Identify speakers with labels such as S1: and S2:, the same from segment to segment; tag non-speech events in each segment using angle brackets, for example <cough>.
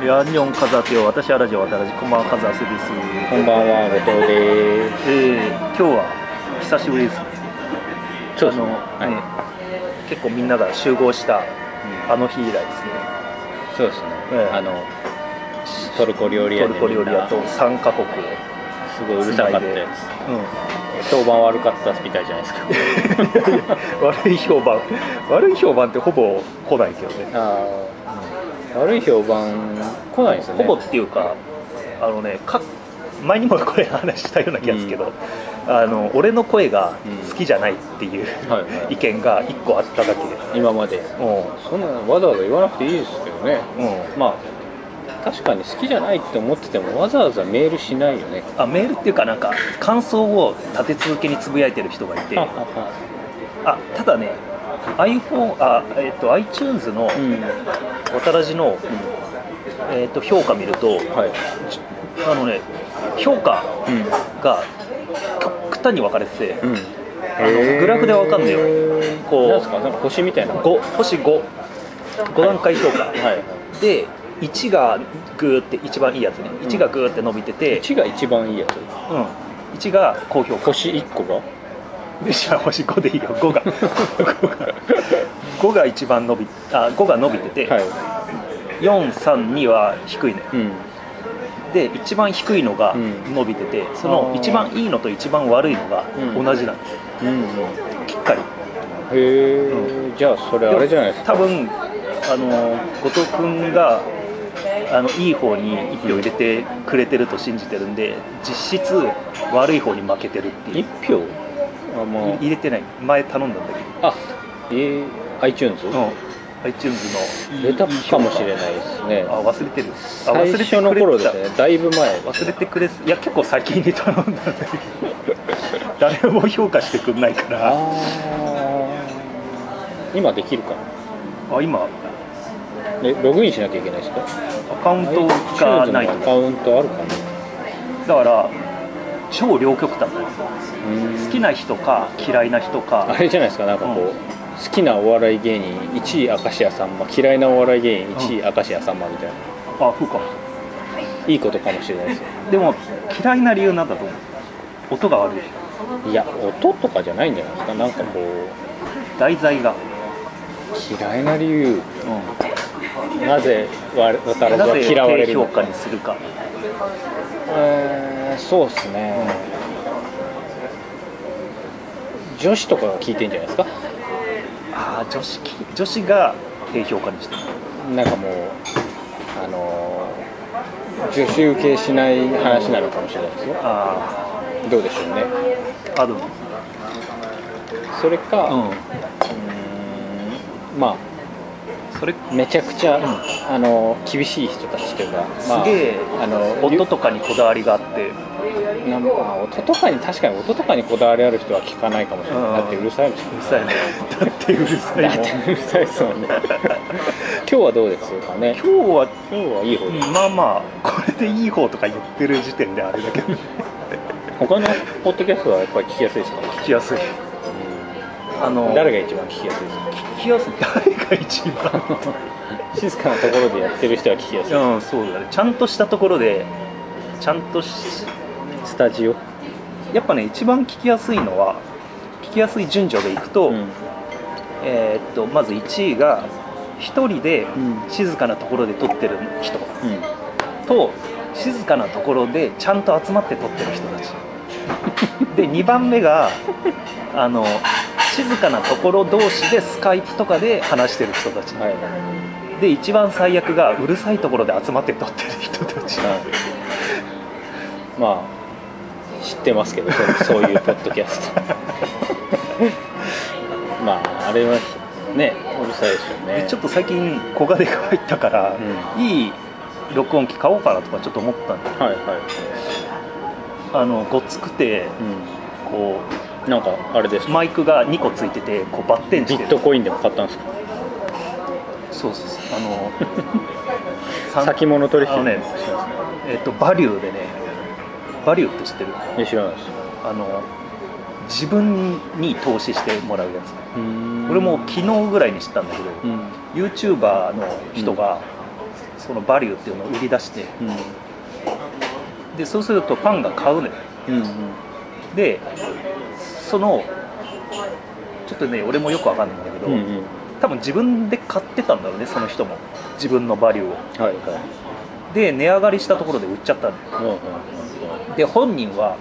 S1: いや日本カザテよ私はラジオ渡らじこんばんはカザスです
S2: こんばんは、後藤です。
S1: えー、今日は久しぶりです。ね
S2: そうですね。
S1: あの、
S2: はい。
S1: ね結構みんなが集合したあの日以来ですね。
S2: そうですね。
S1: ええ。
S2: あのトルコ料理屋
S1: ト
S2: で
S1: ルコ料理屋と
S2: みんな。
S1: 3カ国を
S2: すごいうるさかったやつ。評判悪かったみたいじゃないですか。
S1: うん、悪い評判。悪い評判ってほぼ来ないけどね。
S2: ああ、悪い評判来ないですよね。
S1: ほぼっていうかあのねか前にもこれ話したような気がするけど、あの俺の声が好きじゃないっていう、
S2: はいはい
S1: 意見が1個あっただけで
S2: 今まで。
S1: う
S2: そんなわざわざ言わなくていいですけどね。
S1: ん、うん、
S2: まあ確かに好きじゃないって思っててもわざわざメールしないよね。
S1: あメールっていうかなんか感想を立て続けにつぶやいてる人がいてあただね iPhone あ、えっと iTunes の
S2: うん。
S1: 渡らじの、えっと評価見ると
S2: はい。
S1: あのね評価
S2: うん。
S1: が極端に分かれてて、グラフでわかんないよ。こう
S2: なんかなんか星みたいな。
S1: 5星55段階評価、
S2: はい。
S1: で1がグーって一番いいやつね。1がグーって伸びてて、
S2: 1が一番いいやつ。
S1: うん、1が高評価。
S2: 星1個が？
S1: でじゃあ星5でいいよ。5が5が5が一番伸びあ5が伸びてて、
S2: はい、
S1: 432は低いね。
S2: うん、
S1: で一番低いのが
S2: うん。
S1: 伸びてて、その
S2: あー。
S1: 一番いいのと一番悪いのが
S2: うん。
S1: 同じなんです、
S2: うん
S1: きっかり。
S2: へえ、じゃあそれあれじゃないですか。
S1: 多分あの後藤君があのいい方に一票入れてくれてると信じてるんで実質悪い方に負けてるっていう。
S2: 1票？あま
S1: い入れてない。前頼んだんだけ
S2: ああえー、iTunes?
S1: ど、うん、iTunes の。
S2: 入れたかもしれないですね。
S1: あ忘れてる。あ
S2: 最
S1: 忘れて
S2: 初の頃ですね。だいぶ前。
S1: 忘れてくれいや結構先に頼んだんだけど。<laughs> 誰も評価してくんないから。
S2: 今できるかな？
S1: あ今。
S2: えログインしなきゃいけないですか？
S1: アカウントがない。
S2: ア
S1: と
S2: カウントあるかな？
S1: だから超両極端なんです好きな人か嫌いな人か。
S2: あれじゃないですかなんかこう、
S1: うん。
S2: 好きなお笑い芸人1位明石家さんま嫌いなお笑い芸人1位明石家さんまみたいな、
S1: あそうか。も
S2: いいことかもしれないですよ。
S1: でも嫌いな理由なんだと思う。音が悪い
S2: いや音とかじゃないんじゃないですか。なんかこ
S1: 題材が、
S2: う嫌いな理由。
S1: う
S2: なぜわ渡
S1: ん、
S2: らずは嫌われ
S1: 低評価
S2: るのか
S1: にするか。
S2: えーそうですね、女子とかが聞いてんじゃないですか？
S1: ああ女子き女子が低評価にしてる。
S2: なんかもうあのー女子受けしない話なのかもしれないですよ。
S1: あ
S2: どうでしょうね。
S1: ああるの
S2: それか、
S1: うん。
S2: ま
S1: それ
S2: あめちゃくちゃ、あの厳しい人たちというか、まあ、
S1: すげえ。
S2: あの
S1: 音とかにこだわりがあって。
S2: なんか音とかに確かに音とかにこだわりある人は聞かないかもしれない、
S1: うん。
S2: だってうるさいもん。
S1: うるさいね。<laughs> だってうるさい
S2: だってうるさいですもんね。<laughs> 今日はどうですかね？
S1: 今日は
S2: 今日はいい方で。す、
S1: まあまあこれでいい方とか言ってる時点であれだけどね。
S2: 他のポッドキャストはやっぱり聞きやすいですか、
S1: 聞きやすいあの
S2: 誰が一番聞きやすい
S1: 聞きやすい。誰が一番？
S2: 静かなところでやってる人は聞きやすい。
S1: うんそうだね。ちゃんとしたところでちゃんとし
S2: スタジオ、
S1: やっぱね一番聞きやすいのは聞きやすい順序でいくと,、
S2: うん。
S1: えーっとまず1位が1人で
S2: うん。
S1: 静かなところで撮ってる人。
S2: うん。
S1: と静かなところでちゃんと集まって撮ってる人たち。で2番目があの静かなところ同士でスカイプとかで話してる人たち、
S2: はい。
S1: で一番最悪がうるさいところで集まって撮ってる人たち、
S2: まあ知ってますけどそういうポッドキャスト。<laughs> まああれはねうるさいですよね。
S1: でちょっと最近小金が入ったから、
S2: う
S1: いい録音機買おうかなとかちょっと思ったんで
S2: はいはい、
S1: あのごっつくてこ
S2: うん、なんかあれです
S1: うマイクが2個ついててこうバッテンしてる。
S2: ビットコインでも買ったんですか？
S1: そうそうそう。あの <laughs>
S2: 先物取引。
S1: あのねえっとバリューでねバリューって知ってる？
S2: いや知らないです。
S1: あの自分に投資してもらうやつ。
S2: うん。
S1: 俺も昨日ぐらいに知ったんだけど、
S2: うん。
S1: YouTuber の人が、そのバリューっていうのを売り出して
S2: うん。
S1: でそうするとファンが買うのよ。
S2: うん。
S1: でそのちょっとね俺もよくわかんないんだけど、
S2: うんうん。
S1: 多分自分で買ってたんだろうねその人も。自分のバリューを。
S2: はいはい。
S1: で値上がりしたところで売っちゃったの
S2: うんうん
S1: で本人は、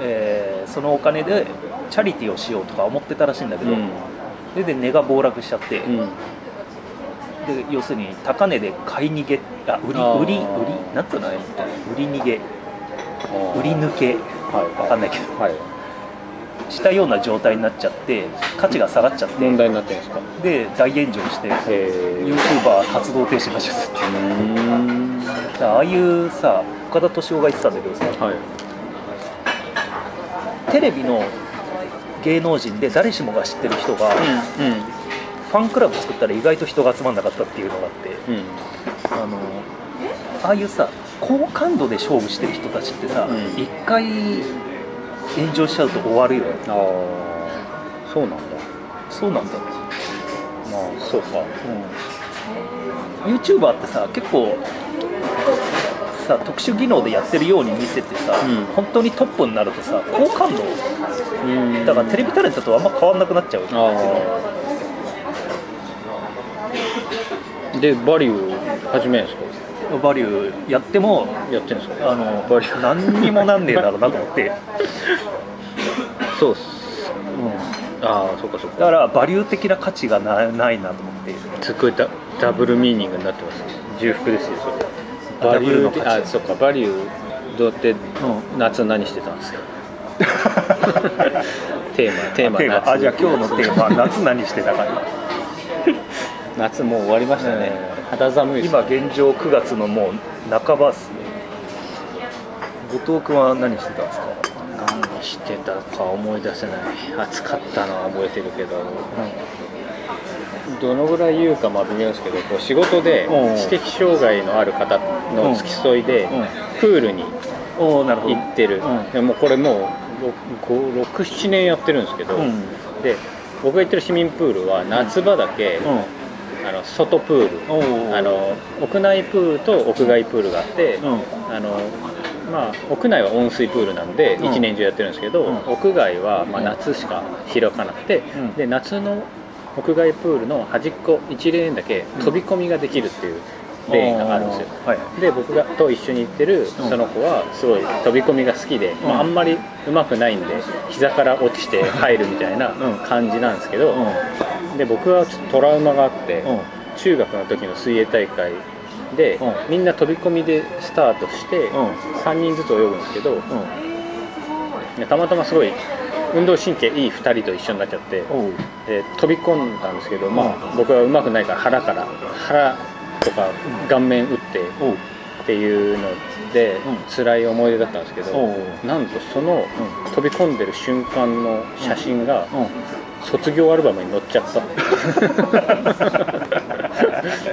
S1: えーそのお金でチャリティーをしようとか思ってたらしいんだけど、
S2: うん。
S1: でで値が暴落しちゃって、
S2: うん。
S1: で要するに高値で買い逃げあ売り売り売り？なんつうの売り逃げ。売り抜け。
S2: はい。
S1: わかんないけど。
S2: はい
S1: したような状態になっちゃって価値が下がっちゃって。
S2: 問題になってるんですか？
S1: で大炎上して YouTuber 活動停止になっちゃったああいうさ岡田敏夫が言ってたんだけどさ
S2: はい。
S1: テレビの芸能人で誰しもが知ってる人が
S2: うん。
S1: ファンクラブ作ったら意外と人が集まんなかったっていうのがあって。
S2: うん。
S1: あのああいうさ好感度で勝負してる人たちってさ
S2: うん。
S1: 一、回炎上しちゃうと終わるよ
S2: ああそうなんだ。
S1: そうなんだ、
S2: まあそうか。
S1: うん、YouTuber ってさ結構さ特殊技能でやってるように見せてさ、
S2: うん。
S1: 本当にトップになるとさ好感度
S2: うん。
S1: だからテレビタレントとあんま変わんなくなっちゃう。
S2: ああでバリュー始めるんですか？
S1: バリューやっても
S2: やってるんですか
S1: あの
S2: バリュー。
S1: 何にもなんねえだろうなと思って、
S2: そうっす。ああそうかそうか。
S1: だからバリュー的な価値がなないなと思って。
S2: すごいダダブルミーニングになってます。重複ですよそれ。
S1: ダブルの価値。
S2: あそうかバリューどうやって
S1: う
S2: 夏何してたんですか？テーマテーマ
S1: テーマ。
S2: 夏
S1: あじゃあ今日のテーマ夏何してたか <laughs>
S2: 夏もう終わりましたね、
S1: え
S2: 肌寒い
S1: 今現状9月のもう半ばっすね。後藤君は何してたんですか、
S2: 何してたか思い出せない。暑かったのは覚えてるけど。どのぐらい言うかまあ微妙ですけどこう仕事で
S1: うん。
S2: 知的障害のある方の付き添いで
S1: うん。
S2: プールに行ってる、
S1: うん。
S2: でもうこれもう67年やってるんですけど、
S1: うん。
S2: で僕が行ってる市民プールは夏場だけ、あの外プール。あの屋内プールと屋外プールがあって、
S1: うん。
S2: あのまあ、屋内は温水プールなんで
S1: うん。
S2: 一年中やってるんですけど、
S1: うん。
S2: 屋外はまあ
S1: うん。
S2: 夏しか開かなくて、
S1: うん。
S2: で夏の屋外プールの端っこ1レーンだけ
S1: うん。
S2: 飛び込みができるっていうレーンがあるんですよ、
S1: はい。
S2: で僕がと一緒に行ってるその子はすごい飛び込みが好きで、まあ、あんまり上手くないんで膝から落ちて入るみたいな
S1: うん。
S2: 感じなんですけど、
S1: うん
S2: で僕はちょっとトラウマがあって、
S1: うん。
S2: 中学の時の水泳大会で、
S1: うん。
S2: みんな飛び込みでスタートして、
S1: うん。
S2: 3人ずつ泳ぐんですけど
S1: うん。
S2: でたまたますごい運動神経いい2人と一緒になっちゃって
S1: おう。
S2: で飛び込んだんですけど、まあ
S1: う
S2: 僕は上手くないから腹から腹とか顔面打ってっていうので、
S1: うん。
S2: 辛い思い出だったんですけど、なんとその飛び込んでる瞬間の写真が
S1: うん
S2: 卒業アルバムに載っちゃった。<laughs>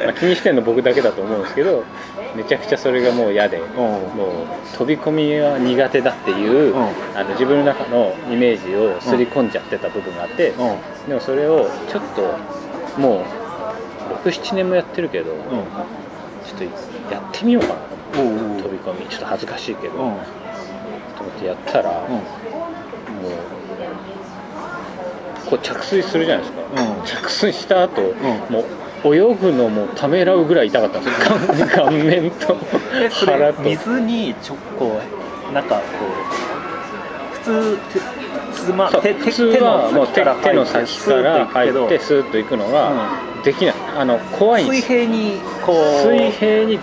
S2: まあ気にしてるの僕だけだと思うんですけどめちゃくちゃそれがもう嫌でもう飛び込みは苦手だっていう、
S1: うん。
S2: あの自分の中のイメージを刷り込んじゃってた部分があって、
S1: うん。
S2: でもそれをちょっともう67年もやってるけど、
S1: うん。
S2: ちょっとやってみようかな。と思って飛び込み。ちょっと恥ずかしいけど、
S1: うん。
S2: と思ってやったら、
S1: うん。
S2: もうこう着水するじゃないですか、
S1: うん。
S2: 着水した後、
S1: ん。
S2: もう泳ぐのもためらうぐらい痛かったんです。よ顔顔面と。腹と。
S1: 水にちょこうなんかこう普通てつま
S2: そう
S1: 手
S2: 普通はもう手手の先から入って
S1: ス
S2: スーッと行くのができない。あの怖いんです。
S1: 水平にこう。
S2: 水平に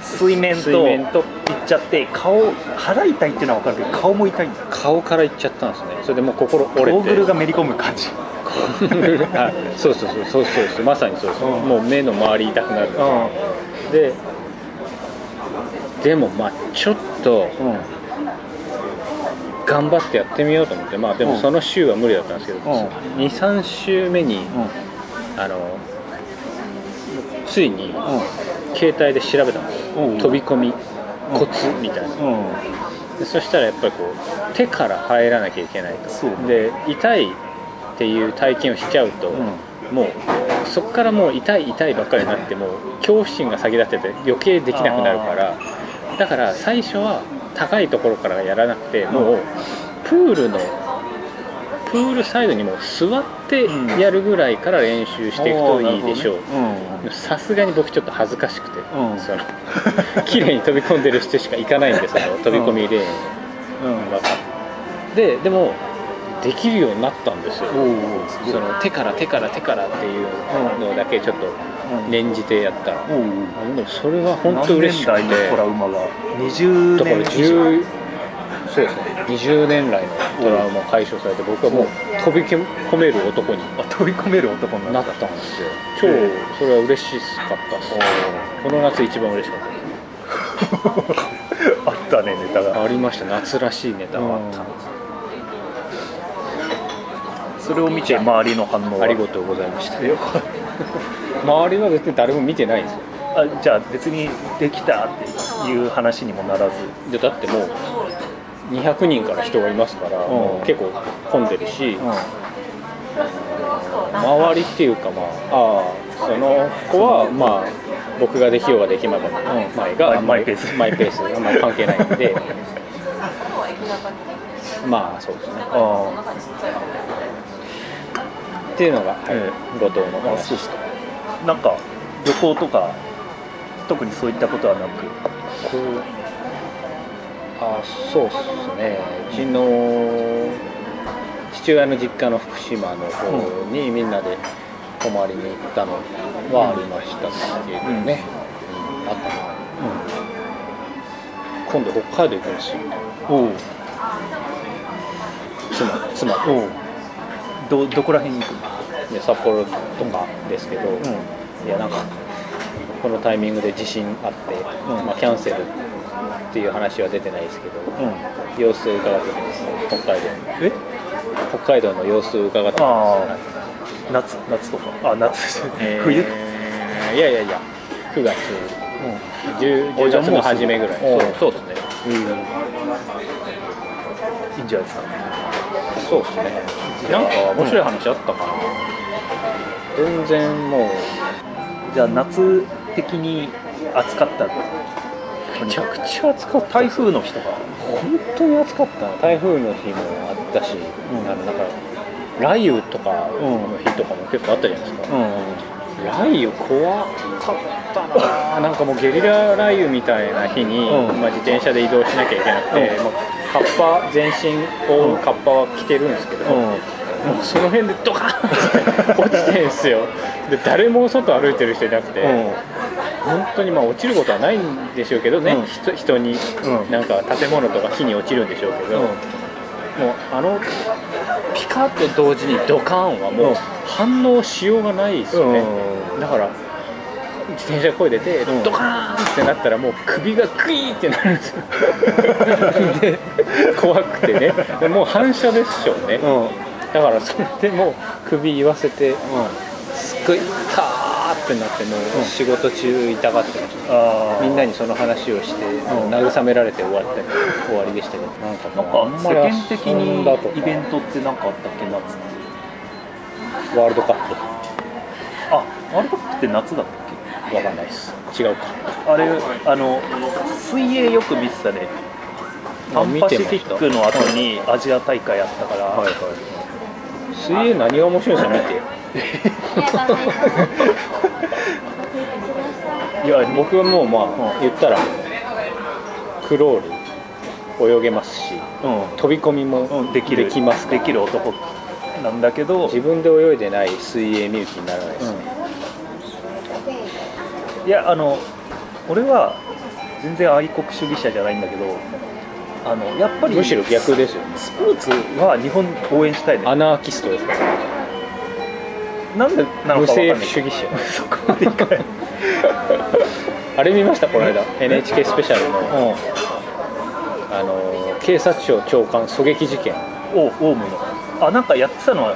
S1: 水面と
S2: 水面と
S1: 行っちゃって顔腹痛いっていうのは分かるけど顔も痛いんだ。
S2: 顔から行っちゃったんですね。それでもう心折れて。
S1: ゴーグルがめり込む感じ。
S2: あそうそうそうそうそうまさにそうです、
S1: うん。
S2: もう目の周り痛くなる。
S1: う
S2: ででもまあちょっと頑張ってやってみようと思って。まあでも
S1: うん。
S2: その週は無理だったんですけど、
S1: うん。
S2: 23週目にあのついに携帯で調べたんですよ、
S1: うん。
S2: 飛び込みコツみたいな、でそしたらやっぱりこう手から入らなきゃいけないと。で痛いっていう体験をしちゃうと、
S1: うん。
S2: もうそこからもう痛い痛いばっかりになっても恐怖心が先立ってて余計できなくなるから。だから最初は高いところからやらなくてもうプールのプールサイドにもう座ってやるぐらいから練習していくといいでしょう。
S1: うん。
S2: さすがに僕ちょっと恥ずかしくて、
S1: うん。
S2: その <laughs> 綺麗に飛び込んでる人しか行かないんでその飛び込みレーン。ででもできるようになったんですよ。その手から手から手からっていうのだけちょっと
S1: うん。
S2: 念じてやったら、
S1: おお
S2: でもそれは本当嬉しくて。
S1: 何年代のトラウマが？20
S2: だから
S1: 年以上。
S2: 10そうですね。20年来のトラウマを解消されて僕はもう飛び込める男に
S1: あ飛び込める男になっ
S2: なったたんですよ。超それは嬉しかったです。この夏一番嬉しかった。<laughs>
S1: あったねネタが。
S2: ありました。夏らしいネタがあった。
S1: それを見て周りの反応は？
S2: ありがとうございました。
S1: え
S2: 周りは別に誰も見てないんですよ。
S1: あじゃあ別にできたっていう話にもならず。
S2: でだってもう200人から人がいますから、
S1: うん。
S2: 結構混んでるし、
S1: う
S2: 周りっていうかまあああその子はまあ僕ができようができまいが前があん
S1: マイペース。
S2: マイペース。あんまり関係ないんで。<laughs> まあそうですね。っていうのが、はい
S1: え
S2: 後藤の
S1: あ
S2: 話
S1: ですかなんか旅行とか特にそういったことはなく。
S2: こうあそうっすね。うちの父親の実家の福島の方にみんなで泊まりに行ったのはありましたけどね、うん。あったな今度北海道行くんですよ。
S1: おお
S2: 妻妻。と
S1: おどどこら辺に行くの？
S2: で札幌とかですけど、
S1: う
S2: いやなんかこのタイミングで地震あって、
S1: うん。
S2: まあ、キャンセルっていう話は出てないですけど、
S1: んうん。
S2: 様子を伺ってきます。北海道
S1: え？
S2: 北海道の様子を伺ってま
S1: あ夏夏とか？あ夏
S2: す、えー。
S1: 冬？
S2: いやいやいや。9月。10 10月の初めぐらい。
S1: お
S2: そうそうですね。
S1: うん。いいんじゃないですか。
S2: そうですね。なんか面白い話あったかな、全然もう。
S1: じゃあ夏的に暑かった
S2: めちゃくちゃ暑かった。
S1: 台風の日とか
S2: 本当に暑かった。な台風の日もあったし、
S1: ん。
S2: あのなんか雷雨とかの日とかも結構あったじゃないですか、
S1: うん。
S2: 雷雨怖かったななんかもうゲリラ雷雨みたいな日に、
S1: うん。
S2: まあ、自転車で移動しなきゃいけなくて、
S1: うん。
S2: もうカッパ全身覆うカッパは着てるんですけど、もうその辺でドカーンって落ちてんすよ。で誰も外歩いてる人いなくて、本当にまあ落ちることはないんでしょうけどね、
S1: うん。
S2: 人人に
S1: うん。
S2: なんか建物とか火に落ちるんでしょうけど、もうあのピカッと同時にドカーンはも
S1: う
S2: 反応しようがないですよね、だから自転車こいでて、
S1: うん。
S2: ドカーンってなったらもう首がグイーってなるんですよ。で <laughs> 怖くてね。でもう反射でしょうね、
S1: うん。
S2: だからそれでもう首言わせてすっごいカーってなってもう仕事中痛がってました、みんなにその話をして、
S1: ん。
S2: 慰められて終わった終わりでしたけど。なんか
S1: なんか世
S2: んまり
S1: 間的にイベントって何かあったっけ？夏って
S2: ワールドカッ
S1: あワールドカップって夏だったっ
S2: プわかんないです。違うか。
S1: けあれあの水泳よく見てたね。パンパシフィックの後にアジア大会やったから、
S2: はいはい。水泳何が面白いんですか？見て <laughs> いや僕はもうまあ、
S1: うん
S2: 言ったらクロール泳げますし
S1: うん。
S2: 飛び込みも
S1: うん、できる。
S2: できます
S1: できる男なんだけど、
S2: 自分で泳いでない水泳見る気にならないです。ね、
S1: いやあの俺は全然愛国主義者じゃないんだけどあのやっぱり
S2: むしろ逆ですよね。
S1: スポーツは日本応援したいね。
S2: アナーキストですから
S1: なんでなの
S2: 無
S1: か分かんない
S2: 政府主義者。
S1: そこまでいかない。
S2: あれ見ましたこの間。NHK スペシャルの。
S1: うん。
S2: あの警察庁長官狙撃事件。
S1: おオウムの。あなんかやってたのは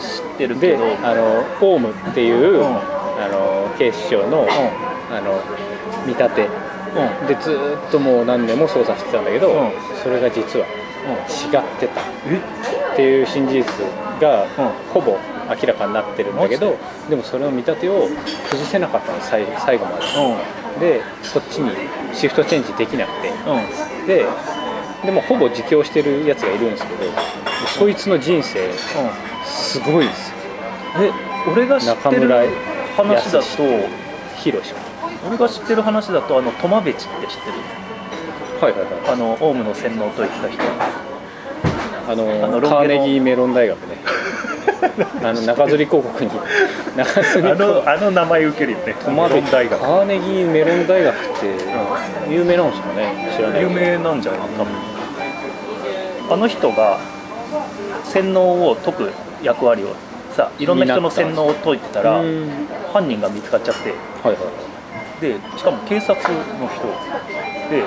S1: 知ってるけ
S2: で
S1: ど
S2: あのオウムっていう、
S1: うん。
S2: あの警視庁の,、あの見立て。
S1: うん。
S2: でずーっともう何年も捜査してたんだけど、
S1: うん。
S2: それが実は違ってた。っ
S1: え
S2: ていう真実が
S1: うん。
S2: ほぼ明らかになってるんだけどでもそれの見立てを崩せなかったの最最後ま
S1: うん。
S2: ででこっちにシフトチェンジできなくて。
S1: うん。
S2: ででもほぼ自供してるやつがいるんですけどそいつの人生すごいですよ。
S1: え俺が知ってる
S2: 中村
S1: 話だと
S2: ヒロシ
S1: 俺が知ってる話だとあのトマベチって知ってる？
S2: はいはいはい。
S1: あのオウムの洗脳と言った人
S2: あのカーネギーメロン大学ね。<laughs> あの中吊り広告に。中吊り
S1: あ
S2: 広
S1: のあの名前受けるよね。
S2: トマベ
S1: メロン大学。
S2: カーネギーメロン大学って有名なんですかね？知らない。
S1: 有名なんじゃない？多分。あの人が洗脳を解く役割をさいろんな人の洗脳を解いてたら
S2: うん。
S1: 犯人が見つかっちゃって。
S2: はいはい
S1: でしかも警察の人で。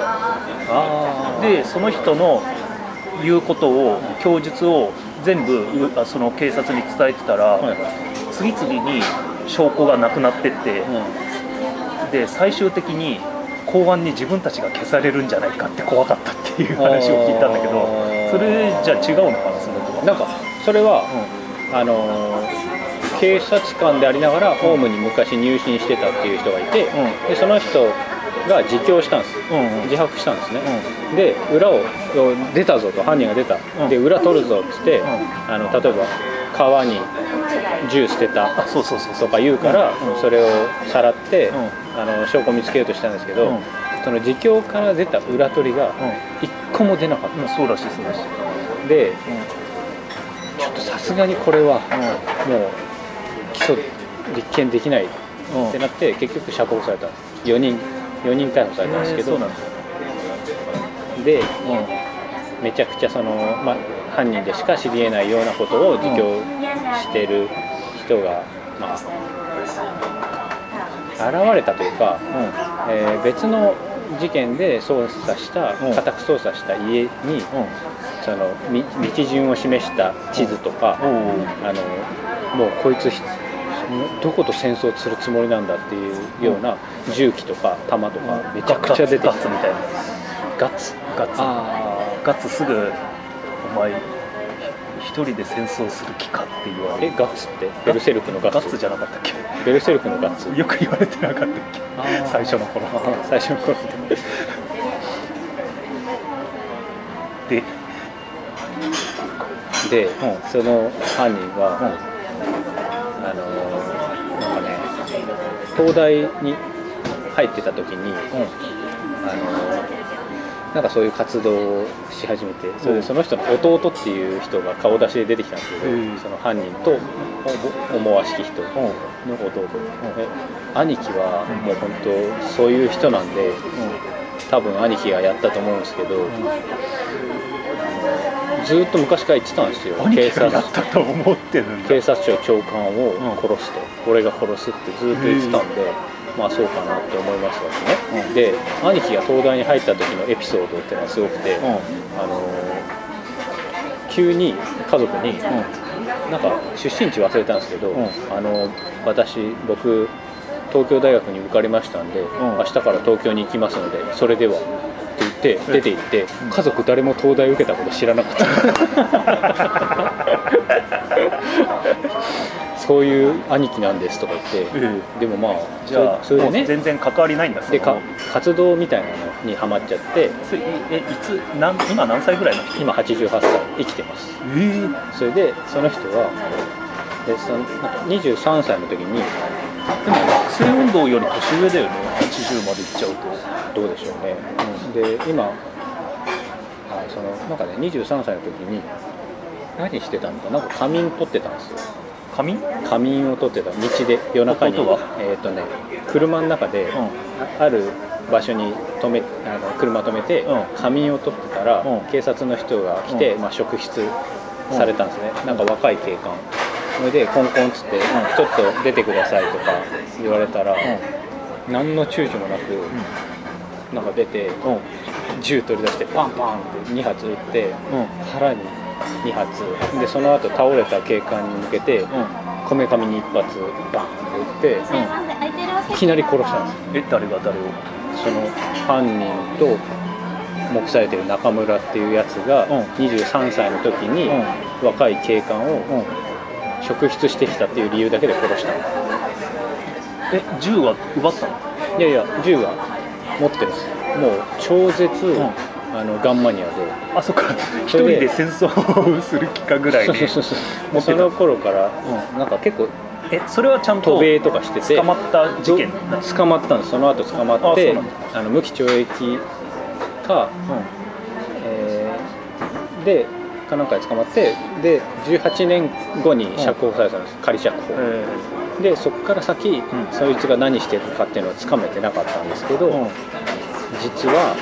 S2: ああ
S1: でその人の言うことを供述を全部その警察に伝えてたら、次々に証拠がなくなってって、
S2: うん。
S1: で最終的に公安に自分たちが消されるんじゃないかって怖かったっていう話を聞いたんだけどそれじゃあ違うのかなそれとは。
S2: なんかそれは、
S1: う
S2: あのー警察官でありながらホームに昔入信してたっていう人がいて、
S1: ん。
S2: でその人が自供したんです。
S1: うんうん。
S2: 自白したんですね、
S1: う
S2: で裏を出たぞと犯人が出た、
S1: うん。
S2: で裏取るぞっつって、
S1: ん。
S2: あの例えば川に銃捨てた
S1: あそうそうそうそ
S2: と
S1: う
S2: か言うから、
S1: うん。
S2: それをさらって、
S1: うん。
S2: あの証拠見つけようとしたんですけど、
S1: うん。
S2: その自供から出た裏取りが
S1: う
S2: 一個も出なかった、
S1: ん、うん、そうらしいそうらしい、
S2: で
S1: うん。
S2: ちょっとさすがにこれはもう起訴立件できないっ
S1: うんうん
S2: てなって結局釈放されたんです。4人4人逮捕されたんですけど、で
S1: う
S2: めちゃくちゃその、まあ、犯人でしか知りえないようなことを自供してる人が、まあ、現れたというか、
S1: ん。
S2: えー別の事件で捜査した
S1: うん。
S2: 家宅捜査した家に
S1: うん。
S2: そのみ道順を示した地図とか、
S1: うん。
S2: あのもうこいつひどこと戦争するつもりなんだっていうような銃器とか弾とかめちゃくちゃ出て
S1: ガッツみたいな。
S2: ガッツ
S1: ガッツ。
S2: あ
S1: ガッツすぐお前一人で戦争する気かって言わ
S2: ー
S1: れる。
S2: えガッツって？ベルセルクのガッツ？
S1: ガッツじゃなかったっけ？
S2: ベルセルクのガッツ。
S1: よく言われてなかったっけ？最初の頃。
S2: あ最初の頃。
S1: で、
S2: で、
S1: ん。
S2: その犯人
S1: うん
S2: 東大に入ってた時に、あのーなんかそういう活動をし始めてそれ
S1: うん。
S2: でその人の弟っていう人が顔出しで出てきたんですけど、
S1: うん。
S2: その犯人とお思わしき人の
S1: うん。うん。
S2: 弟、で兄貴はもう本当そういう人なんで多分兄貴がやったと思うんですけど、ずーっと昔から言ってたんですよ。
S1: 兄
S2: 警察。
S1: ったと思ってる
S2: 警察庁長官を殺すと、俺が殺すってずーっと言ってたんで、まあそうかなって思いましたしね、
S1: うん。
S2: で兄貴が東大に入った時のエピソードっていうのはすごくて、
S1: うん。
S2: あのー急に家族に、なんか出身地忘れたんですけど、
S1: うん。
S2: あの私僕東京大学に受かりましたんで、明日から東京に行きますのでそれではって言って出て行って、
S1: うん。
S2: 家族誰も東大受けたこと知らなくて <laughs> そういう兄貴なんですとか言って、
S1: え
S2: でもまあ
S1: じゃあ
S2: それでね。
S1: 全然関わりないんだ
S2: でか活動みたいなのにハマっちゃって。
S1: えいつなん今何歳ぐらいの？人
S2: 今88歳生きてます。
S1: ええ。
S2: それでその人はでそのなんか23歳の時に
S1: でも学生運動より年上だよね。80までいっちゃうと
S2: どうでしょうね、で今はいそのなんかね23歳の時に何してたのかなんか仮眠取ってたんですよ。
S1: 髪
S2: 仮眠を取ってた。道で夜中に。えっ、とね車の中で、
S1: う
S2: あある場所に止めあの車止めて、
S1: うん。
S2: 仮眠を取ってたら、
S1: うん。
S2: 警察の人が来て、
S1: うん。
S2: まあ、職質されたんですね、なんか若い警官それでコンコンっつって、ちょっと出てくださいとか言われたら、何の躊躇もなく、なんか出て
S1: うん。
S2: 銃取り出してパンパンって2発撃って
S1: うん。
S2: 腹に2発でその後倒れた警官に向けてこめかみに1発バンって撃って、いきなり殺したんです
S1: え誰が誰を？
S2: その犯人と目されてる中村っていうやつが
S1: うん。
S2: 23歳の時に
S1: うん。
S2: 若い警官を
S1: うん
S2: 職質してきたっていう理由だけで殺したの。
S1: え銃は奪ったの？
S2: いやいや銃は持ってるんです。もう超絶、あのガンマニアで。
S1: あそっか。一人で戦争をする気かぐらいで
S2: その頃から、なんか結構
S1: えそれはちゃんと
S2: 渡米とかしてて
S1: 捕まった事件？
S2: 捕まったんです。その後捕ま
S1: あ
S2: ってあの無期懲役か、えーでかなんかで捕まってで18年後に釈放されたんです、仮釈放、
S1: え
S2: でそこから先、
S1: ん。
S2: そいつが何してるかっていうのはつかめてなかったんですけど、
S1: ーうん。
S2: 実は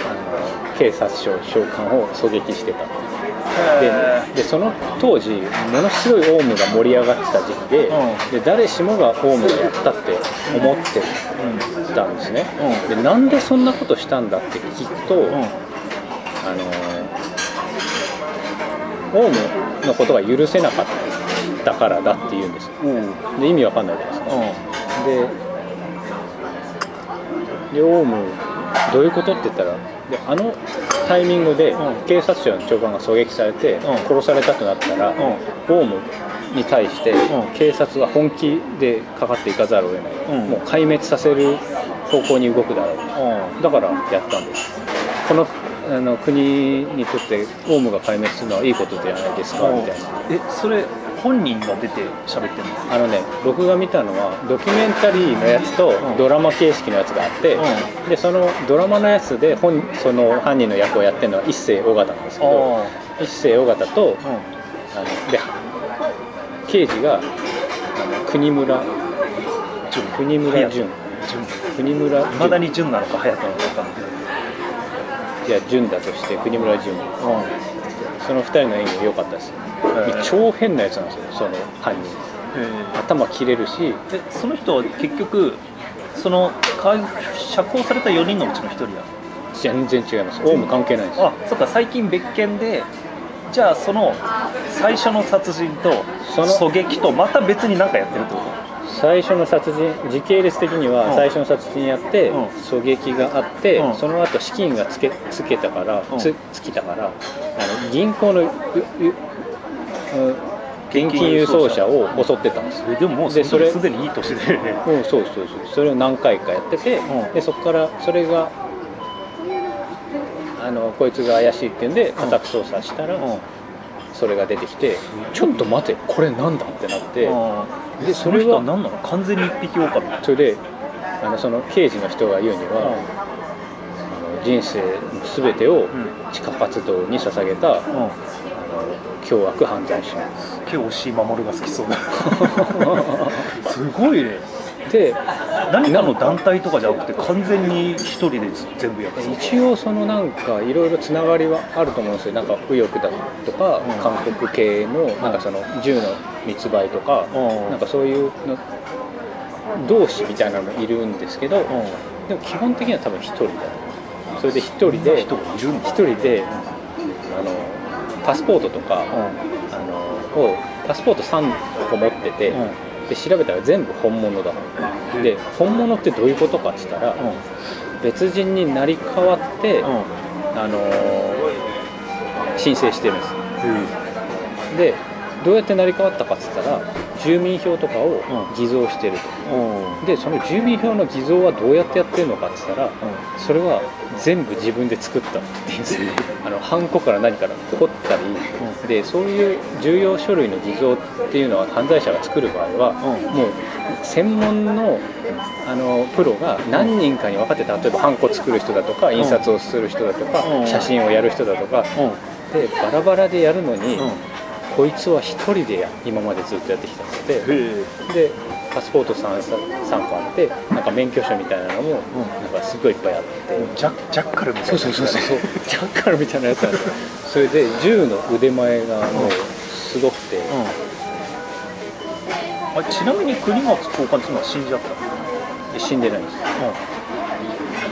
S2: あの警察署長官を狙撃してた。
S1: へ
S2: ででその当時ものすごいオウムが盛り上がってた時期で,、
S1: う
S2: で誰しもがオウムがやったって思ってたんですね、でなんでそんなことしたんだって聞くと、
S1: うんうん。
S2: あのオウムのことが許せなかったからだって言うんですよ。
S1: うん。
S2: で意味わかんないじゃないですか。ででオウムどういうことって言ったらであのタイミングで
S1: うん。
S2: 警察庁の長官が狙撃されて
S1: うん。
S2: 殺されたとなったら、
S1: うん。
S2: オウムに対して
S1: うん。
S2: 警察は本気でかかっていかざるを得ない、
S1: うん。
S2: もう壊滅させる方向に動くだろう。
S1: うん。
S2: だからやったんです。このあの国にとってオウムが壊滅するのはいいことじゃないですかみたいな。
S1: えそれ本人が出て喋ってんの？
S2: あのね僕が見たのはドキュメンタリーのやつと
S1: うん。
S2: ドラマ形式のやつがあって、
S1: う
S2: でそのドラマのやつで本その犯人の役をやってるのは一世尾形なんですけど
S1: あ
S2: 一世尾形と
S1: あ
S2: あので刑事があの国村
S1: 純。
S2: 国村淳国村
S1: いまだ
S2: 淳
S1: に純なのか隼人なのか分かんないけど
S2: いや淳だとして国村淳その二人の演技良かったです
S1: ー
S2: 超変なやつなんですよその犯人。
S1: え
S2: 頭切れるし。
S1: でその人は結局そのか釈放された4人のうちの1人や。
S2: 全然違います。オウム関係ないんです。よ
S1: あそっか最近別件でじゃあその最初の殺人と
S2: その
S1: 狙撃とまた別に何かやってるってこ
S2: 最初の殺人時系列的に
S1: うん。
S2: は最初の殺人やって、
S1: うん。
S2: 狙撃があって、
S1: うん。
S2: その後資金がつけつけたから、
S1: うん。
S2: つ尽きたからあの銀行の現金輸送車を襲ってたんです。
S1: でももうそ
S2: でそれ
S1: れすでにいい年で
S2: うん、そうそうそう。それを何回かやってて、
S1: うん。
S2: でそこからそれがあのこいつが怪しいっていうんで家宅捜査したら、
S1: うん
S2: それが出てきて、ちょっと待てこれなんだってなって、
S1: うん
S2: で
S1: それは何なの？完全に一匹狼。
S2: それであのその刑事の人が言うには、あの人生の全てを
S1: うん。
S2: 地下活動に捧げた、凶悪犯罪者。
S1: 結構押井守が好きそうだ。<laughs> すごいね。
S2: で
S1: 何かの団体とかじゃなくて完全に一人で全部やってる
S2: 一応そのなんかいろいろつながりはあると思うんですよ。なんか右翼だとか、
S1: うん。
S2: 韓国系のなんかその銃の密売とか、
S1: うん。
S2: なんかそういうの同士みたいなのいるんですけど、
S1: うん。
S2: でも基本的には多分一人だそれで一人で一人であのパスポートとか、
S1: う
S2: あのをパスポート3個持ってて、で調べたら全部本物だ。で本物ってどういうことかって言ったら、別人になり変わって、
S1: うん。
S2: あの申請してるんです。
S1: うん。
S2: でどうやって成り変わったかって言ったら住民票とかを
S1: うん。
S2: 偽造してると、
S1: うん。
S2: でその住民票の偽造はどうやってやってるのかって言ったらそれは全部自分で作った。って言うんですよあのハンコから何から。彫ったり、
S1: う
S2: でそういう重要書類の偽造っていうのは犯罪者が作る場合は、
S1: うん。
S2: もう専門のあのプロが何人かに分かって例えばハンコ作る人だとか印刷をする人だとか、
S1: うん。
S2: 写真をやる人だとか。
S1: うん。
S2: でバラバラでやるのに、
S1: うん。
S2: こいつは一人でや今までずっとやってきたのででパスポート 3, 3個あってなんか免許証みたいなのもなんかすごいいっぱいあって、
S1: ジャジャッカルみたいな
S2: そうそうそうそう。ジャッカルみたいなやつなんですよそれで銃の腕前がもうすごくて、
S1: うん。あちなみに国松交換っていうのは死んじゃったの？
S2: 死んでないんです。よ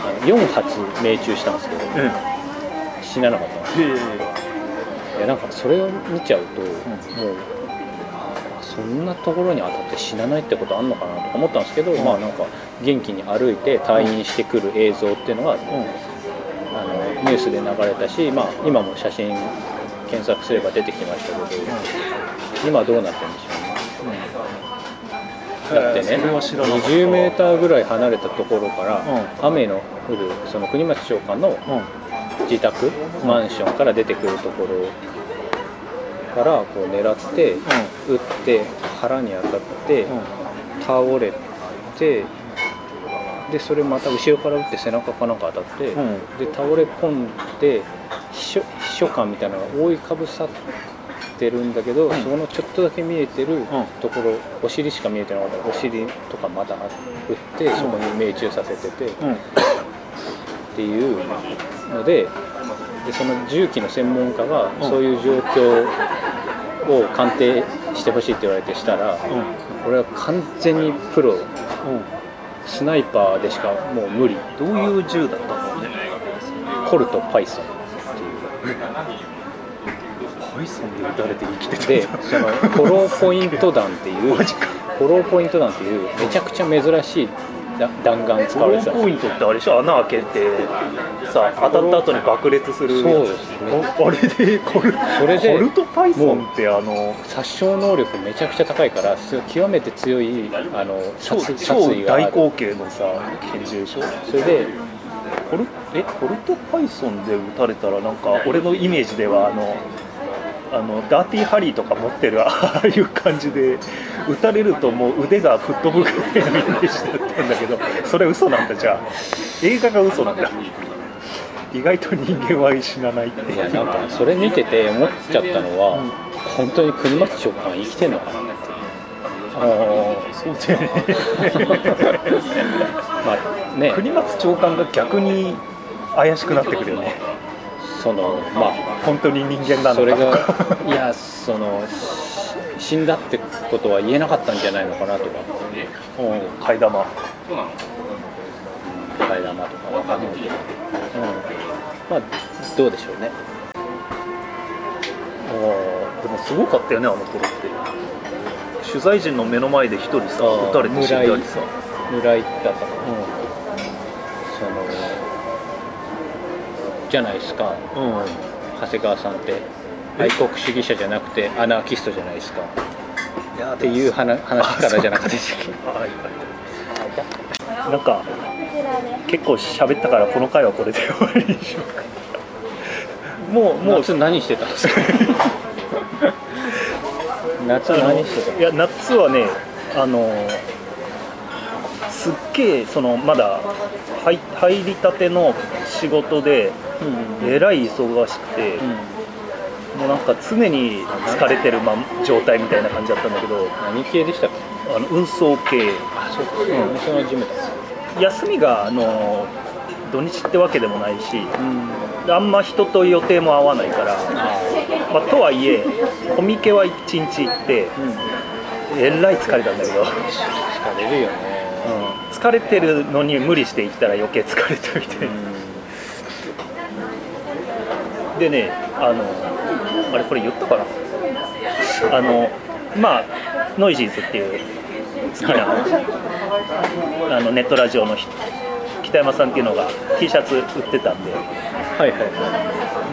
S2: あの4発命中したんですけど
S1: うん。
S2: 死ななかったんです
S1: へ
S2: いやなんかそれを見ちゃうと、もうあそんなところに当たって死なないってことあんのかなとか思ったんですけど、
S1: うん。
S2: まあなんか元気に歩いて退院してくる映像っていうのが、
S1: え
S2: あのニュースで流れたし、まあ、今も写真検索すれば出てきましたけど、今どうなってるんでしょうね。だってね
S1: それは知らなかった
S2: 20メーターぐらい離れたところから、
S1: う
S2: 雨の降るその国松長官の
S1: うん。
S2: 自宅、マンションから出てくるところからこう狙って、撃って腹に当たって、倒れてでそれまた後ろから撃って背中かなんか当たって、
S1: うん。
S2: で倒れ込んで秘書秘書官みたいなのが覆いかぶさってるんだけど、
S1: うん。
S2: そこのちょっとだけ見えてる
S1: ん。
S2: ところ、お尻しか見えてなかった。らお尻とかまた撃ってそこに命中させてて、っ
S1: うん。
S2: ていうのででその銃器の専門家が
S1: うん。
S2: そういう状況を鑑定してほしいって言われてしたら、これは完全にプロ
S1: うん。
S2: スナイパーでしかもう無理。
S1: どういう銃だったのね
S2: コルト・パイソン。っていう
S1: パイソンで撃たれて生きてた
S2: でその <laughs> ホローポイント弾っていう
S1: マジか。
S2: ホローポイント弾っていうめちゃくちゃ珍しいだ弾丸使われてた。
S1: ポイントってあれでしょ？穴開けてさ当たった後に爆裂するやつ。
S2: そうですね。
S1: ああれでコル
S2: それで
S1: コルトパイソンってあの
S2: 殺傷能力めちゃくちゃ高いから極めて強いあの
S1: 超
S2: 殺意が
S1: 大口径のさ拳銃でしょ？
S2: それで
S1: コルえ？コルトパイソンで撃たれたらなんか俺のイメージではあのあのダーティーハリーとか持ってるああいう感じで撃たれるともう腕が吹っ飛ぶぐらいのイメージだったんだけどそれ嘘なんだ。じゃあ映画が嘘なんだ。意外と人間は死なないって
S2: いやなんかそれ見てて思っちゃったのは、本当に国松長官生きてんのかなって
S1: ああそうだよね。<laughs>
S2: まあね。
S1: 国松長官が逆に怪しくなってくるよね。
S2: そのまあ
S1: 本当に人間なのか。
S2: それがいやそのし死んだってことは言えなかったんじゃないのかなとか。
S1: うん。替え玉。
S2: 替え玉とかわかんないけど、うん、まあどうでしょうね。
S1: あーでもすごかったよねあの頃って。取材陣の目の前で一人さ撃たれて死んだりさ、
S2: 村井だったかな。そのじゃないですか。
S1: うんうん、
S2: 長谷川さんって愛国主義者じゃなくてアナーキストじゃないですか。
S1: いや
S2: っていう話話からじゃなかったでしたっけ
S1: はいはいなんか結構喋ったからこの回はこれで終わりにしようか。もうもう。
S2: 夏何してたんですか？<laughs> 夏何してた？
S1: いや夏はねあのすっげえそのまだ入入りたての仕事で
S2: うん
S1: えらい忙しくて、もうなんか常に疲れてる、ま、状態みたいな感じだったんだけど
S2: 何系でしたっけ
S1: あの運送系
S2: あそうか、
S1: うん
S2: その事務だ
S1: 休みがあの土日ってわけでもないし
S2: うん
S1: あんま人と予定も合わないから、
S2: あ
S1: まあ、とはいえコミケは1日行って
S2: うん
S1: えらい疲れたんだけど、
S2: 疲れるよね
S1: うん疲れてるのに無理して行ったら余計疲れたみたいな。でねあのあれこれ言ったかな？あのまあノイジーズっていう好きなあのネットラジオのひ北山さんっていうのが T シャツ売ってたんで。
S2: はいは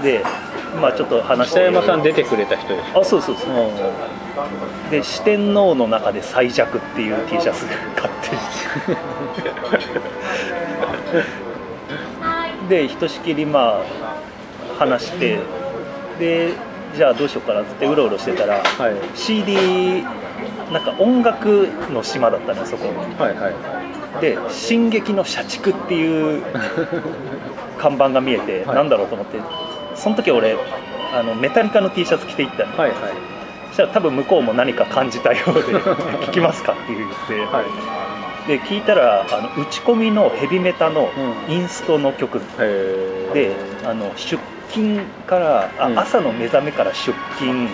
S1: でまあちょっと
S2: い
S1: 話して
S2: 北山さん出てくれた人でしょ
S1: あそうそうそう。で四天王の中で最弱っていう T シャツ買って。<laughs> でひとしきりまあ話して。でじゃあどうしようかなっつってうろうろしてたら
S2: はい。
S1: CD なんか音楽の島だったのよそこ。
S2: はいはい。
S1: で「進撃の社畜」っていう <laughs> 看板が見えて、
S2: はい。
S1: なんだろうと思ってその時俺あのメタリカの T シャツ着ていったの。
S2: はいはい。
S1: そしたら多分向こうも何か感じたようで「<laughs> 聞きますか?」って言って、
S2: はい。
S1: で聞いたらあの打ち込みのヘビメタの
S2: うん。
S1: インストの曲。
S2: へ
S1: であの出勤からあ、
S2: うん。
S1: 朝の目覚めから出勤。
S2: うん。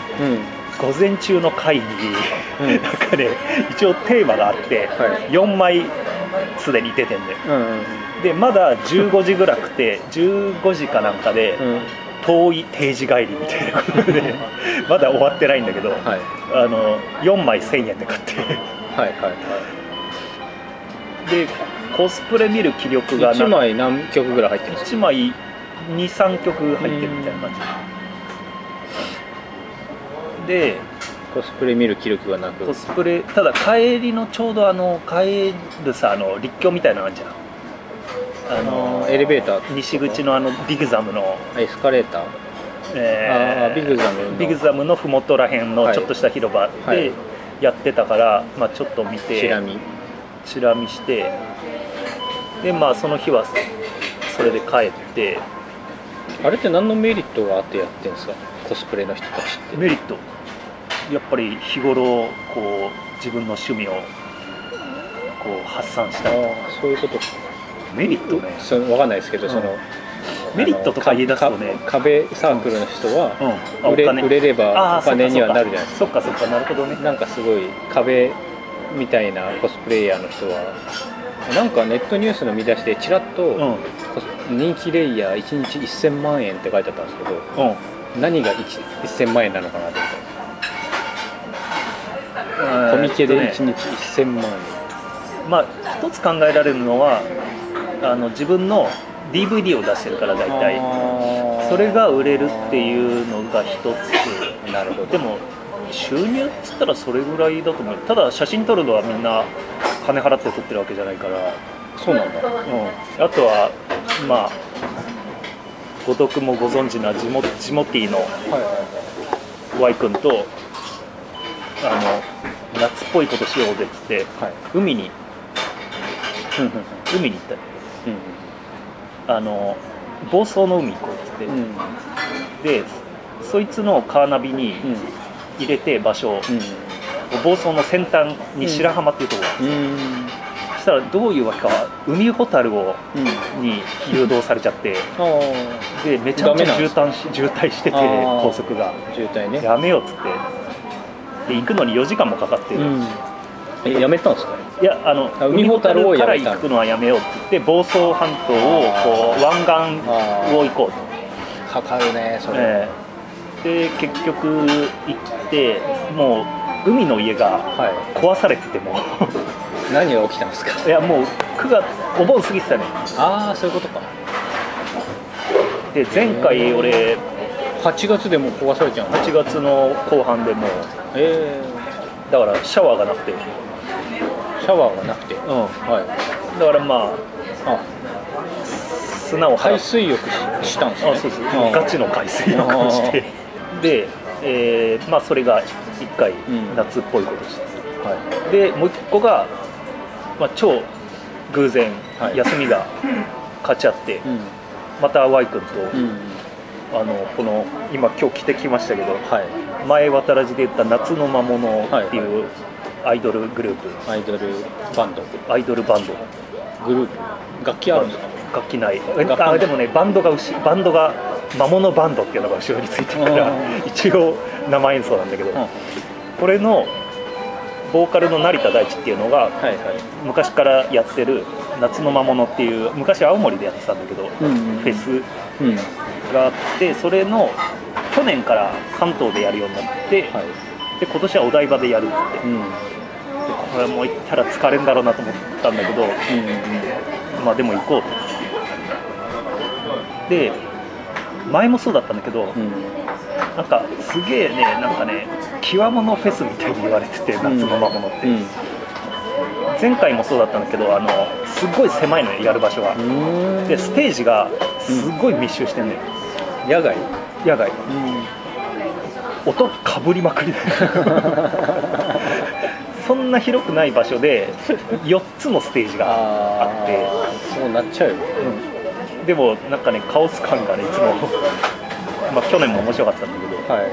S1: 午前中の会議、
S2: うん。
S1: なんかね一応テーマがあって、
S2: はい。
S1: 4枚すでに出てんで
S2: うん
S1: でまだ15時ぐらくて15時かなんかで
S2: うん。
S1: 遠い定時帰りみたいなことでまだ終わってないんだけど、
S2: はい。
S1: あの4枚1000円で買って。
S2: はいはい
S1: でコスプレ見る気力が
S2: はい1枚何曲ぐらい入ってるんですか
S1: ？1枚23曲入ってるみたいな感じ。で
S2: コスプレ見る気力がなく。
S1: コスプレただ帰りのちょうどあの帰るさあの立教みたいなのあるじゃん。あ
S2: あ
S1: の
S2: のエレベーター。
S1: 西口のあのビグザムの、
S2: エスカレーター。
S1: え
S2: あービグザムの。
S1: ビグザムの麓らへんの
S2: はい。
S1: ちょっとした広場
S2: はい。
S1: でやってたから、まあ、ちょっと見て
S2: チラ見。
S1: チラ見してでまあその日はそれで帰って
S2: あれって何のメリットがあってやってんですか？コスプレの人たちって。
S1: メリット。やっぱり日頃こう自分の趣味をこう発散したり。
S2: ああそういうことか。
S1: メリットね、
S2: その分かんないですけど、
S1: うん。
S2: その
S1: メリットとか言い出すとね。
S2: か壁サークルの人は売れ売れればお金にはなるじゃないです
S1: か。そっかそっかなるほどね。
S2: かなんかすごい壁みたいなコスプレイヤーの人はなんかネットニュースの見出しでちらっと、
S1: うん
S2: 人気レイヤー1日1000万円って書いてあったんですけど何が1 1000万円なのかなと思って。コミケで
S1: えっとね。
S2: 1日1000万円、
S1: まあ一つ考えられるのはあの自分の DVD を出してるから大体。それが売れるっていうのが一つ。
S2: なるほど。
S1: でも収入っつったらそれぐらいだと思う。ただ写真撮るのはみんな金払って撮ってるわけじゃないから、
S2: そうなんだ。
S1: うん、あとはまあ後藤君もご存知なジモジモティーの
S2: はい
S1: Y 君とあの夏っぽいことしようぜっつって
S2: はい。
S1: 海に
S2: うん。
S1: 海に行った。
S2: うん。
S1: あの房総の海行こうっつって、
S2: うん。
S1: でそいつのカーナビに
S2: うん。
S1: 入れて場所を、
S2: うん。
S1: 房総の先端に白浜っていうところ、
S2: うん。
S1: そしたらどういうわけか海ホタルを
S2: うん。
S1: に誘導されちゃって
S2: ああ
S1: でめちゃめちゃ渋滞し渋滞してて高速が。
S2: 渋滞ね。
S1: やめようっつって。で行くのに4時間もかかって、
S2: うん。えやめたんですか？
S1: いやあの
S2: あ海ホタル
S1: から行くのはやめようって言って房総半島をこう湾岸を行こうと、
S2: かかるねそれ、
S1: ええ。で結局行ってもう海の家が
S2: は
S1: 壊されてても。
S2: い何が起きたんですか？
S1: いやもう9月お盆過ぎてたね。
S2: ああそういうことか。
S1: で前回俺
S2: 8月でもう壊されちゃうんだ
S1: 8月の後半でもう
S2: え
S1: だからシャワーがなくて、うん、
S2: ー、シャワーがなくて？
S1: だ
S2: はい。
S1: からまあ
S2: あ。
S1: 砂を払
S2: 海
S1: っ
S2: 水浴ししたんですね？
S1: あそうそう。
S2: あ
S1: ガチの海水浴をして。で、えーまあそれが1回
S2: ん。
S1: 夏っぽいことして、
S2: は
S1: でもう1個が、まあ、超偶然
S2: はい。
S1: 休みが勝ち合って、
S2: いうん。
S1: また Y 君と、
S2: うん。
S1: あのこの今今日着てきましたけど
S2: はい。
S1: 前渡らじで言った夏の魔物っていうアイドルグループ、
S2: アイドルバンド。
S1: アイドルバンド。
S2: グループ？楽器あるんですか？
S1: 楽器ない。あでもねバンドが後バンドが魔物バンドっていうのが後ろについてるから
S2: うん。
S1: 一応生演奏なんだけど、
S2: うん。
S1: これのボーカルの成田大地っていうのが
S2: はいはい。
S1: 昔からやってる夏の魔物っていう昔青森でやってたんだけど、
S2: うん
S1: フェス
S2: うん
S1: があってそれの去年から関東でやるようになって、
S2: はい。
S1: で今年はお台場でやるって。
S2: うん。
S1: でこれもう行ったら疲れんだろうなと思ったんだけど
S2: うん。
S1: まあでも行こうと。で前もそうだったんだけど、
S2: うん
S1: なんかすげえねなんかね極物フェスみたいに言われてて夏の魔物って、
S2: うん。
S1: 前回もそうだったんだけどあのすっごい狭いのよやる場所が、
S2: うん。
S1: でステージがすっごい密集してんのよ。
S2: 野外？
S1: 野外。
S2: うん。
S1: 音かぶりまくりで <laughs> そんな広くない場所で4つのステージが
S2: あ
S1: あって。
S2: ーそうなっちゃうよ。
S1: うん。でもなんかねカオス感がねいつもまあ去年も面白かったんだけど。
S2: はい。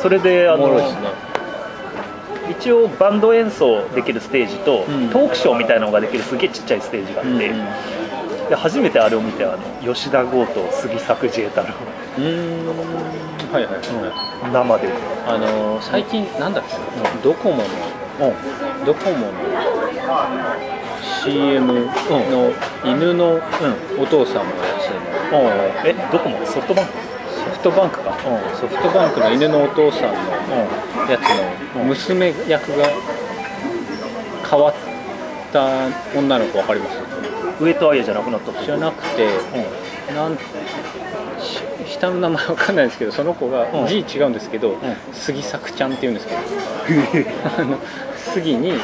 S1: それであの
S2: ね
S1: 一応バンド演奏できるステージと、
S2: うん。
S1: トークショーみたいなのができるすげえちっちゃいステージがあって、
S2: うん
S1: で初めてあれを見てあの吉田剛と杉作 J 太郎、
S2: うん。はいはいはい、
S1: 生で、
S2: あのー最近なんだっけな。ドコモの
S1: うん。
S2: ドコモの CM の犬のお父さんのやつ。の
S1: えどこもソフトバンク？
S2: ソフトバンクか。ソフトバンクの犬のお父さんのやつの娘役が変わった女の子わかります？
S1: 上戸彩じゃなくなった？
S2: じゃなくて
S1: う
S2: なんし下の名前わかんないですけどその子が
S1: うん。
S2: 字違うんですけど、
S1: ん。
S2: 杉作ちゃんっていうんですけど。
S1: ん
S2: あの杉に、
S1: うん。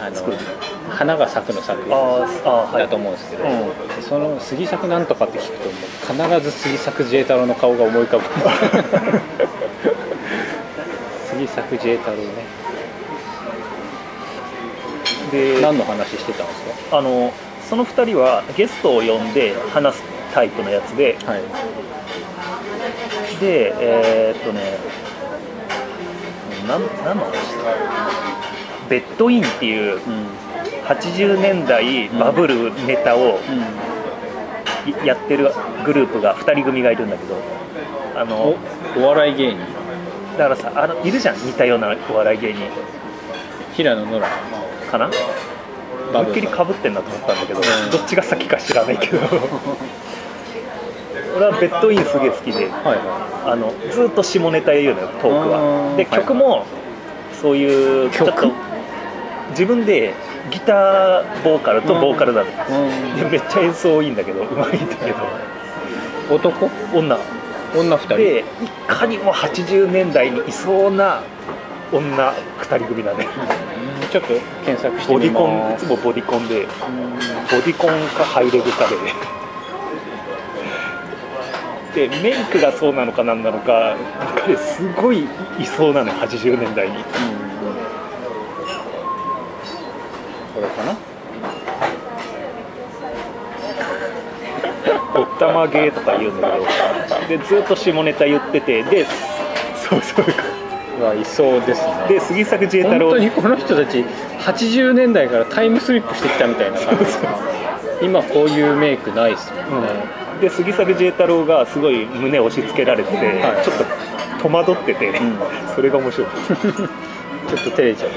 S2: あの
S1: 作る
S2: 花が咲くの咲くだと思うんですけど、
S1: うん。
S2: その杉作なんとかって聞くともう必ず杉作 J 太郎の顔が思い浮かぶ。<laughs> 杉作 J 太郎ね。
S1: で
S2: 何の話してたんです
S1: あのその2人はゲストを呼んで話すタイプのやつで
S2: かはい。
S1: でえーっとね何の話だベッドインっていう
S2: うん
S1: 80年代バブルネタをやってるグループが2人組がいるんだけどあの
S2: おお笑い芸人。
S1: だからさあのいるじゃん。似たようなお笑い芸人。
S2: 平野ノラ。
S1: かな？
S2: バブ
S1: 思いっきりかぶってんなと思ったんだけど、
S2: うん。
S1: どっちが先か知らないけど。<laughs> 俺はベッドインすげえ好きで
S2: はいは
S1: あのずっと下ネタ言うのよトーク
S2: う
S1: は
S2: ん
S1: で
S2: はい
S1: 曲もそういうちょっ
S2: 曲
S1: と自分でギターボーカルとボーカルな
S2: ん
S1: でめっちゃ演奏いいんだけどうまいんだけど。
S2: 男？
S1: 女。
S2: 女2人？
S1: でいかにも80年代にいそうな女2人組だね
S2: うん。ちょっと検索して
S1: ボデ
S2: み
S1: ィコンい
S2: ます
S1: つもボディコンで。
S2: うん
S1: ボディコンかハイレグかで。でメイクがそうなのかなんなのかなんかねすごいいそうなのよ80年代に。
S2: これかな
S1: おったまゲーとか言うんだけどでずっと下ネタ言っててでそうそう
S2: うわいそうですね。
S1: で杉作 J 太郎。
S2: 本当にこの人たち80年代からタイムスリップしてきたみたいな感じ。今こういうメイクないっすもんね、
S1: で杉作 J 太郎がすごい胸押し付けられてて、
S2: はい。
S1: ちょっと戸惑ってて、
S2: ん。
S1: それが面白い <laughs>
S2: ちょっと照れちゃう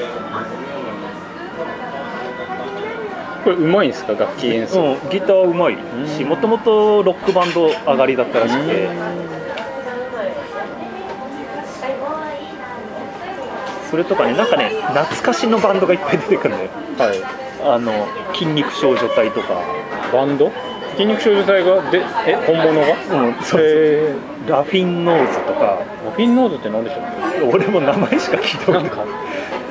S2: これうまいんですか？楽器演奏、
S1: うん、ギターうまいし
S2: うん。
S1: もともとロックバンド上がりだったらしくて。それとかねなんかね懐かしのバンドがいっぱい出てくるんだよ。
S2: はい。
S1: あの筋肉少女隊とか、
S2: バンド？筋肉少女隊がでえ本物が？
S1: うん、そう
S2: へ
S1: ラフィンノーズとか。
S2: ーフィンノーズって何でしょう
S1: 俺も名前しか聞いたことない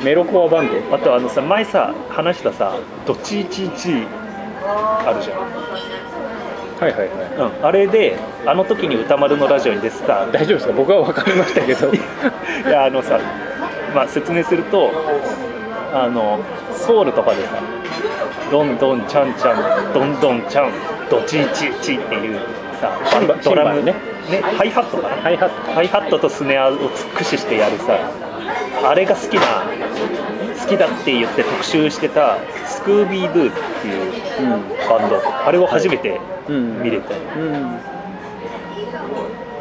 S2: メロコアバンド？
S1: あとあのさ前さ話したさ「ドチーチーチー」あるじゃん。
S2: はいはいはい。
S1: うん、あれであの時に歌丸のラジオに出てた。
S2: 大丈夫ですか？僕は分かりましたけど。<laughs>
S1: いやあのさ、まあ、説明するとあのソウルとかでさ「どんどんちゃんちゃんどんどんちゃんドチーチーチー」っていうさドラム
S2: ね。
S1: ねハイハットかな？
S2: ハイハット。
S1: ハイハットとスネアを駆使してやるさあれが好きな好きだって言って特集してたスクービードゥっていうバンドあれを初めて
S2: うん。
S1: 見れた、
S2: うん。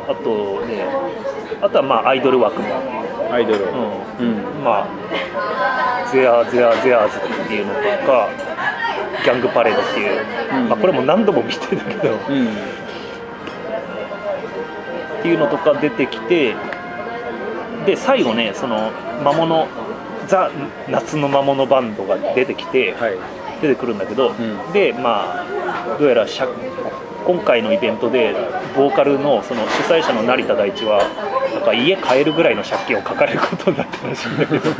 S1: あとねあとはまあアイドル枠も、
S2: アイドル。
S1: うん。
S2: うん。
S1: まあゼアゼアゼアーズっていうのとかギャングパレードっていう、
S2: うん。
S1: まあ、これも何度も見てんだけど。
S2: うん。
S1: っていうのとか出てきてで最後ねその魔物ザ夏の魔物バンドが出てきて
S2: はい。
S1: 出てくるんだけど、
S2: ん。
S1: でまあどうやら借今回のイベントでボーカルのその主催者の成田大地はなんか家買えるぐらいの借金を抱えることになったらしいんだけど。<laughs>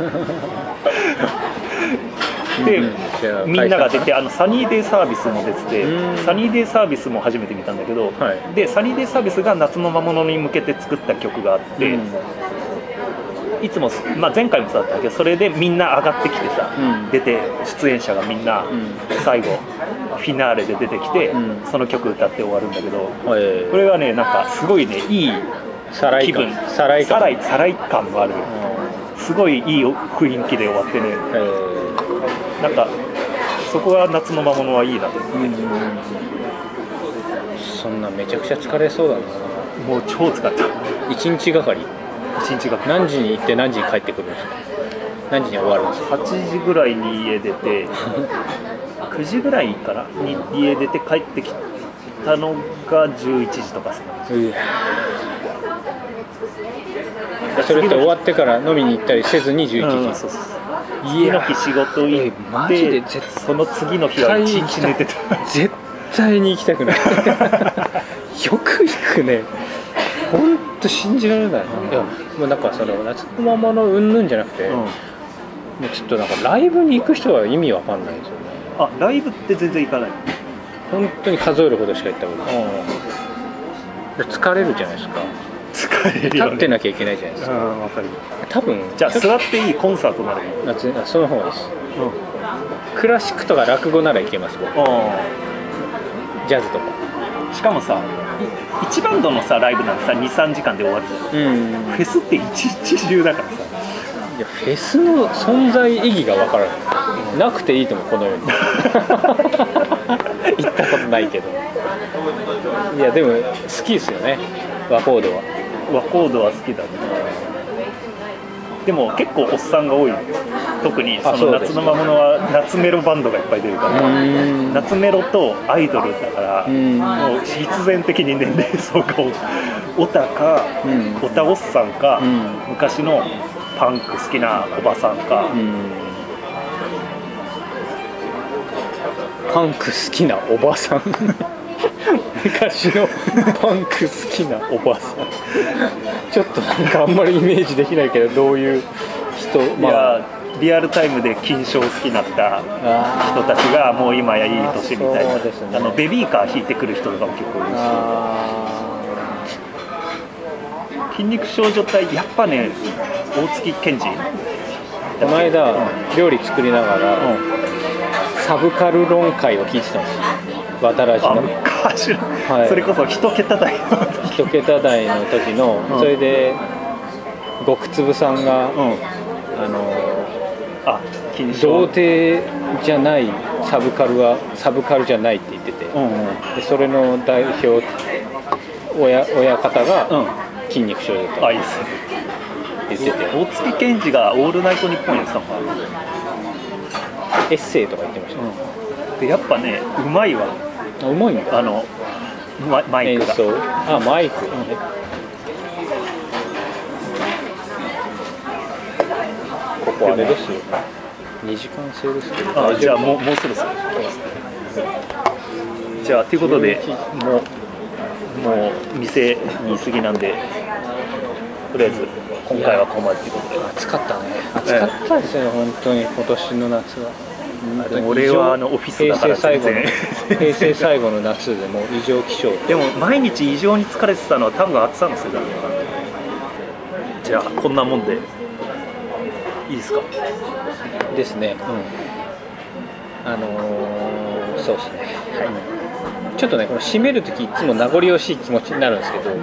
S1: で、
S2: うん
S1: みんなが出てあのサニーデイサービスも出てて
S2: うん。
S1: サニーデイサービスも初めて見たんだけど、
S2: はい。
S1: でサニーデイサービスが夏の魔物に向けて作った曲があって、
S2: うん
S1: いつも、まあ、前回もそうだったけどそれでみんな上がってきてさ、
S2: うん。
S1: 出て出演者がみんな
S2: うん。
S1: 最後フィナーレで出てきて、
S2: うん。
S1: その曲歌って終わるんだけど
S2: え。
S1: これがねなんかすごいねいい気分。
S2: 感サライ感。
S1: サラ感もある。すごいいい雰囲気で終わってね。
S2: え。
S1: なんかそこが夏の魔物はいいなと思って、
S2: ーうん。そんなめちゃくちゃ疲れそうだな。
S1: もう超疲れた。
S2: 一日がかり
S1: 一日が。
S2: 何時に行って何時に帰ってくるんですか？何時に終わるんですか
S1: ？8時ぐらいに家出て <laughs> 9時ぐらいかな？に家出て帰ってきたのが11時とかさ
S2: それって終わってから飲みに行ったりせずに11時、
S1: うんそうそう次の日仕事行
S2: えマジで
S1: って
S2: 絶
S1: その次の日は一日寝てた。
S2: 絶対に行きたくない。<laughs> よく行くね本当信じられない、いやもうなんかその夏のままのうんぬんじゃなくて、もうちょっとなんかライブに行く人は意味わかんないですよね。
S1: あライブって全然行かない。
S2: 本当に数えるほどしか行ったことない。で疲れるじゃないですか。
S1: 疲れるよ、ね、
S2: 立ってなきゃいけないじゃないですか。
S1: うんわかる。
S2: 多分
S1: じゃあ座っていいコンサートならいい。
S2: 夏あその方がいいです。クラシックとか落語ならいけます僕。ジャズとか。
S1: しかもさい一バンドのさライブなんてさ23時間で終わる。じゃん
S2: うん。
S1: フェスって一日中だからさ。
S2: いやフェスの存在意義がわからない。なくていいと思うこの世に。<laughs> 行ったことないけど。いやでも好きですよね。ワコードは。
S1: ワコードは好きだね。でも結構おっさんが多いよ特にその夏の魔物は夏メロバンドがいっぱい出るから。
S2: ん。
S1: 夏メロとアイドルだから
S2: うん。
S1: もう必然的に年齢層がオオタか
S2: うん。
S1: オタおっさんか
S2: うん。
S1: 昔のパンク好きなおばさんか。
S2: うん。パンク好きなおばさん。<laughs> 昔のパンク好きなおばさん。ちょっとなんかあんまりイメージできないけどどういう人
S1: いやリアルタイムで金賞好きになった
S2: あ
S1: 人たちがもう今やいい年みたいな。
S2: そうですね。
S1: あのベビーカー引いてくる人とかも結構いるし
S2: あ
S1: 筋肉少女隊やっぱね大月健二。
S2: ーこの間料理作りながら、
S1: うん。
S2: サブカル論会を聞いてたんですよ。渡らじ
S1: あ
S2: の。はい。
S1: それこそ一桁台の
S2: 一桁台の時の、
S1: うん。
S2: それで極粒さんが、
S1: うん。
S2: あの
S1: あ金
S2: 童
S1: 賞
S2: 貞じゃないサブカルはサブカルじゃないって言ってて、
S1: うんうん。
S2: でそれの代表親親方が
S1: うん。
S2: 筋肉少女と
S1: あいいっすね。
S2: 言ってて、
S1: 大月健二が「オールナイトニッポン」やってたのかな、
S2: エッセイとか言ってました、
S1: でやっぱねうまいわ。
S2: あうまいんだ
S1: あのママイクが。
S2: 演奏。あマイク。ね、ここあれですよ2時間制ですけど。
S1: あじゃあもうもうそろそろ。じゃあということでもうもう店に過ぎなんでとりあえず今回はここまでということで。
S2: 暑かったね。暑かったですね、本当に今年の夏は。
S1: 俺はあのオフィスだから
S2: 平成最後の
S1: 全然。
S2: 平成最後の夏でもう異常気象。
S1: でも毎日異常に疲れてたのは多分暑さのせいだろうな。じゃあこんなもんでいいですか？
S2: ですね。あのーそうですね。はい。ちょっとねこの締める時いつも名残惜しい気持ちになるんですけど、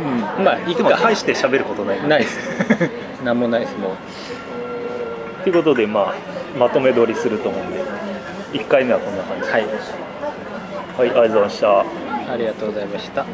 S2: まあいくか。
S1: 大して喋ることない。
S2: ないです。<laughs> なんもないですもう。
S1: ということでまあまとめ撮りすると思うんで1回目はこんな感じ。
S2: はい。
S1: はいありがとうございました。
S2: ありがとうございました